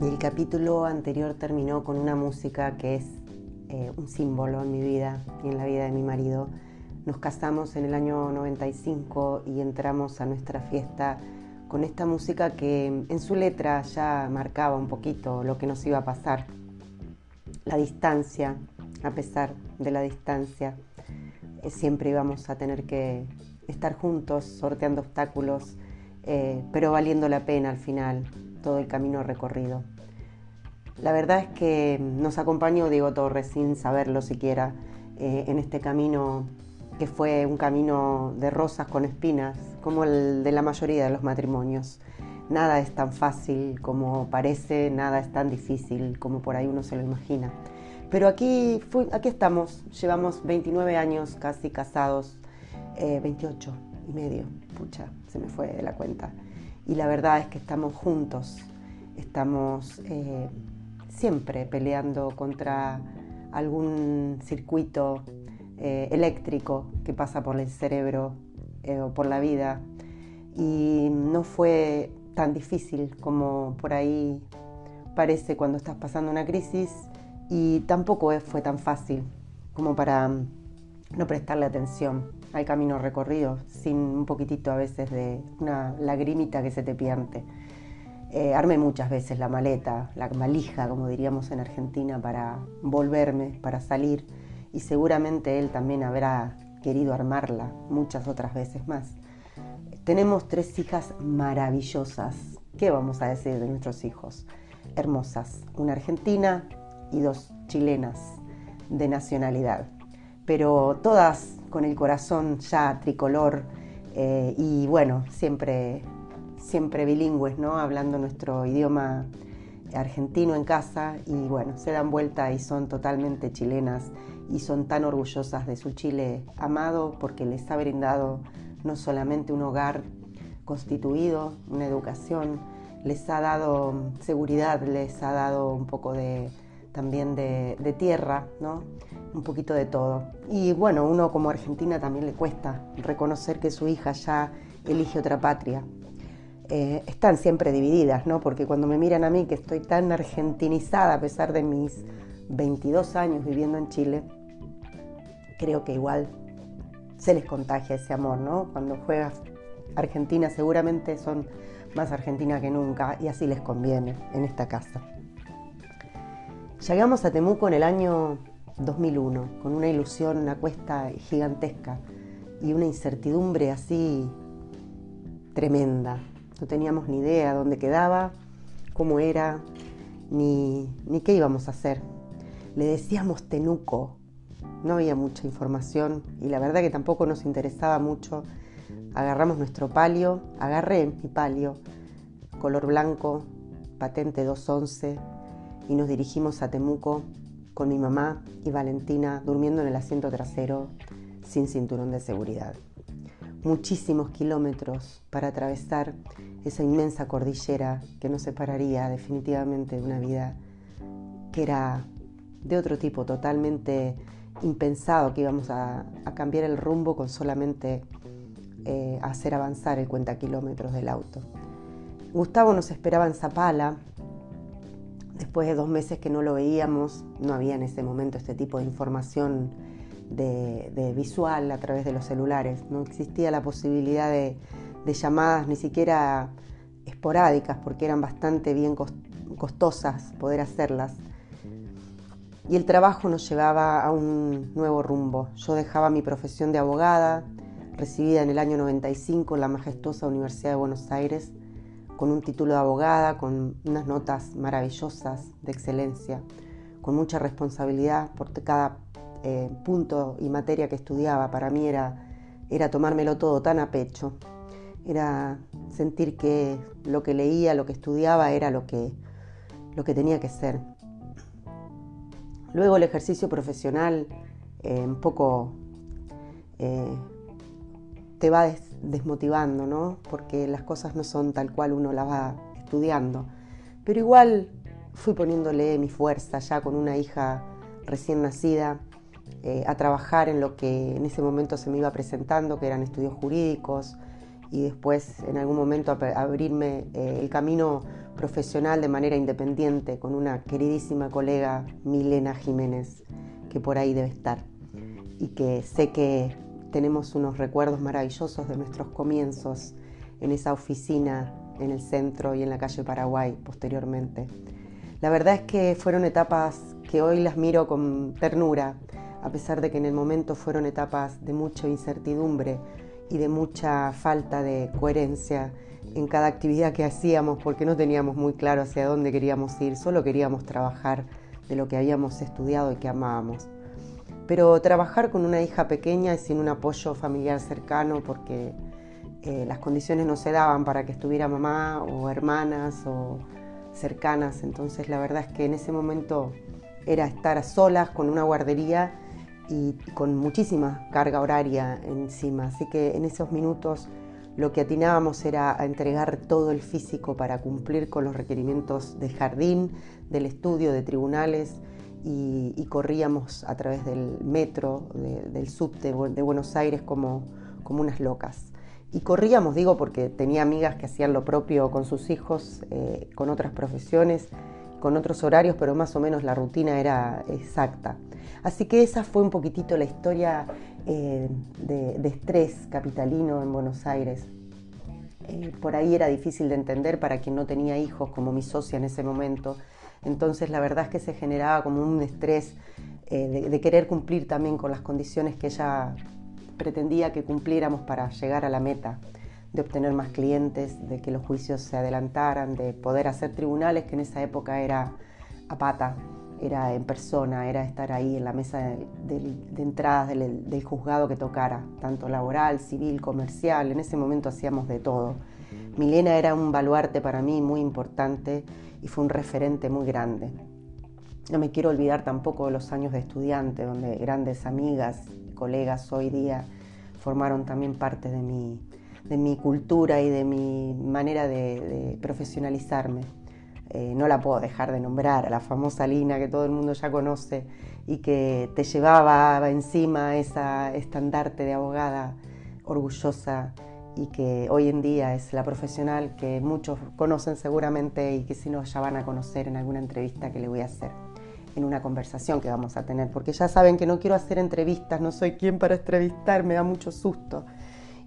El capítulo anterior terminó con una música que es eh, un símbolo en mi vida y en la vida de mi marido. Nos casamos en el año 95 y entramos a nuestra fiesta con esta música que en su letra ya marcaba un poquito lo que nos iba a pasar. La distancia, a pesar de la distancia, eh, siempre íbamos a tener que estar juntos, sorteando obstáculos, eh, pero valiendo la pena al final todo el camino recorrido. La verdad es que nos acompañó Diego Torres sin saberlo siquiera eh, en este camino que fue un camino de rosas con espinas, como el de la mayoría de los matrimonios. Nada es tan fácil como parece, nada es tan difícil como por ahí uno se lo imagina. Pero aquí, aquí estamos, llevamos 29 años casi casados, 28 eh, y medio, pucha, se me fue de la cuenta. Y la verdad es que estamos juntos, estamos eh, siempre peleando contra algún circuito eh, eléctrico que pasa por el cerebro eh, o por la vida. Y no fue tan difícil como por ahí parece cuando estás pasando una crisis y tampoco fue tan fácil como para mm, no prestarle atención al camino recorrido sin un poquitito a veces de una lagrimita que se te piante. Eh, armé muchas veces la maleta, la malija, como diríamos en Argentina, para volverme, para salir, y seguramente él también habrá querido armarla muchas otras veces más. Tenemos tres hijas maravillosas. ¿Qué vamos a decir de nuestros hijos? Hermosas, una argentina y dos chilenas de nacionalidad, pero todas con el corazón ya tricolor eh, y bueno, siempre siempre bilingües, ¿no? Hablando nuestro idioma argentino en casa y bueno, se dan vuelta y son totalmente chilenas y son tan orgullosas de su Chile amado porque les ha brindado no solamente un hogar constituido, una educación, les ha dado seguridad, les ha dado un poco de también de, de tierra, ¿no? Un poquito de todo. Y bueno, uno como argentina también le cuesta reconocer que su hija ya elige otra patria, eh, están siempre divididas, ¿no? Porque cuando me miran a mí, que estoy tan argentinizada a pesar de mis 22 años viviendo en Chile, creo que igual se les contagia ese amor, ¿no? Cuando juegas Argentina seguramente son más argentina que nunca y así les conviene en esta casa. Llegamos a Temuco en el año 2001 con una ilusión, una cuesta gigantesca y una incertidumbre así tremenda. No teníamos ni idea dónde quedaba, cómo era, ni, ni qué íbamos a hacer. Le decíamos Tenuco. No había mucha información y la verdad que tampoco nos interesaba mucho. Agarramos nuestro palio, agarré mi palio, color blanco, patente 211, y nos dirigimos a Temuco con mi mamá y Valentina durmiendo en el asiento trasero sin cinturón de seguridad muchísimos kilómetros para atravesar esa inmensa cordillera que nos separaría definitivamente de una vida que era de otro tipo, totalmente impensado que íbamos a, cambiar el rumbo con solamente eh, hacer avanzar el cuenta kilómetros del auto. Gustavo nos esperaba en Zapala, después de dos meses que no lo veíamos, no había en ese momento este tipo de información de, visual a través de los celulares. No existía la posibilidad de, llamadas ni siquiera esporádicas porque eran bastante bien costosas poder hacerlas. Y el trabajo nos llevaba a un nuevo rumbo. Yo dejaba mi profesión de abogada, recibida en el año 95 en la majestuosa Universidad de Buenos Aires, con un título de abogada, con unas notas maravillosas de excelencia, con mucha responsabilidad por cada eh, punto y materia que estudiaba. Para mí era, era tomármelo todo tan a pecho. Era sentir que lo que leía, lo que estudiaba era lo que, lo que tenía que ser. Luego el ejercicio profesional eh, un poco eh, te va desmotivando, ¿no? Porque las cosas no son tal cual uno las va estudiando. Pero igual fui poniéndole mi fuerza ya con una hija recién nacida eh, a trabajar en lo que en ese momento se me iba presentando, que eran estudios jurídicos, y después en algún momento abrirme eh, el camino profesional de manera independiente con una queridísima colega Milena Jiménez, que por ahí debe estar, y que sé que tenemos unos recuerdos maravillosos de nuestros comienzos en esa oficina en el centro y en la calle Paraguay posteriormente. La verdad es que fueron etapas que hoy las miro con ternura, a pesar de que en el momento fueron etapas de mucha incertidumbre y de mucha falta de coherencia en cada actividad que hacíamos porque no teníamos muy claro hacia dónde queríamos ir, solo queríamos trabajar de lo que habíamos estudiado y que amábamos. Pero trabajar con una hija pequeña y sin un apoyo familiar cercano porque eh, las condiciones no se daban para que estuviera mamá o hermanas o cercanas, entonces la verdad es que en ese momento era estar a solas con una guardería y con muchísima carga horaria encima, así que en esos minutos lo que atinábamos era entregar todo el físico para cumplir con los requerimientos del jardín, del estudio, de tribunales y, corríamos a través del metro, del subte de Buenos Aires como, como unas locas. Y corríamos, digo, porque tenía amigas que hacían lo propio con sus hijos, eh, con otras profesiones, con otros horarios, pero más o menos la rutina era exacta. Así que esa fue un poquitito la historia eh, de, estrés capitalino en Buenos Aires. Eh, por ahí era difícil de entender para quien no tenía hijos, como mi socia en ese momento. Entonces la verdad es que se generaba como un estrés de querer cumplir también con las condiciones que ella pretendía que cumpliéramos para llegar a la meta de obtener más clientes, de que los juicios se adelantaran, de poder hacer tribunales, que en esa época era a pata, era en persona, era estar ahí en la mesa de, entradas del, juzgado que tocara, tanto laboral, civil, comercial, en ese momento hacíamos de todo. Milena era un baluarte para mí muy importante y fue un referente muy grande. No me quiero olvidar tampoco de los años de estudiante, donde grandes amigas colegas hoy día formaron también parte de mi, de mi cultura y de mi manera de, profesionalizarme. Eh, no la puedo dejar de nombrar, a la famosa Lina que todo el mundo ya conoce y que te llevaba encima esa estandarte de abogada orgullosa y que hoy en día es la profesional que muchos conocen seguramente y que si no ya van a conocer en alguna entrevista que le voy a hacer en una conversación que vamos a tener, porque ya saben que no quiero hacer entrevistas, no soy quien para entrevistar, me da mucho susto.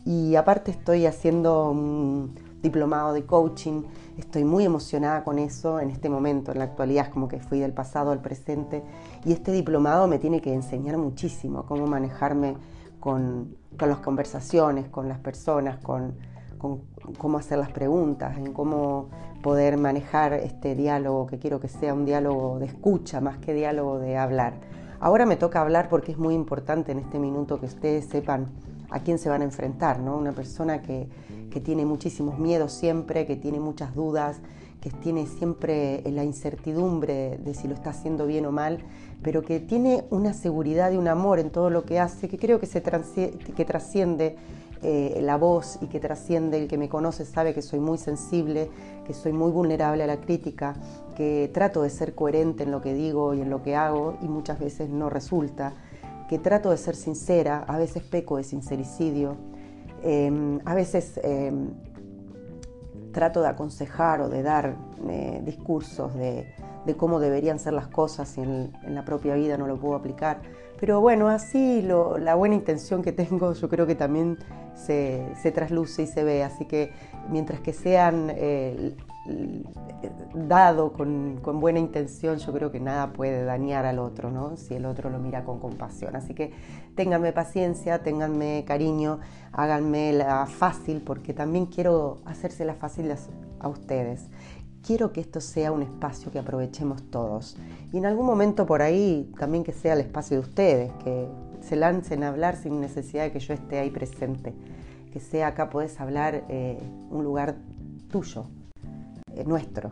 Y aparte estoy haciendo un diplomado de coaching, estoy muy emocionada con eso en este momento, en la actualidad, es como que fui del pasado al presente, y este diplomado me tiene que enseñar muchísimo cómo manejarme con, con las conversaciones, con las personas, con, cómo hacer las preguntas, en cómo poder manejar este diálogo, que quiero que sea un diálogo de escucha más que diálogo de hablar. Ahora me toca hablar porque es muy importante en este minuto que ustedes sepan a quién se van a enfrentar, ¿no? Una persona que, que tiene muchísimos miedos siempre, que tiene muchas dudas, que tiene siempre la incertidumbre de si lo está haciendo bien o mal, pero que tiene una seguridad y un amor en todo lo que hace, que creo que, se que trasciende eh, la voz y que trasciende, el que me conoce sabe que soy muy sensible, que soy muy vulnerable a la crítica, que trato de ser coherente en lo que digo y en lo que hago y muchas veces no resulta, que trato de ser sincera, a veces peco de sincericidio, em, a veces em, trato de aconsejar o de dar eh, discursos de, cómo deberían ser las cosas y en, la propia vida no lo puedo aplicar. Pero bueno, así la buena intención que tengo yo creo que también se, trasluce y se ve. Así que mientras que sean eh, dado con, buena intención, yo creo que nada puede dañar al otro, ¿no? Si el otro lo mira con compasión. Así que ténganme paciencia, ténganme cariño, háganme la fácil, porque también quiero hacérsela fácil a ustedes. Quiero que esto sea un espacio que aprovechemos todos. Y en algún momento por ahí también que sea el espacio de ustedes, que se lancen a hablar sin necesidad de que yo esté ahí presente. Que sea acá podés hablar eh, un lugar tuyo, eh, nuestro.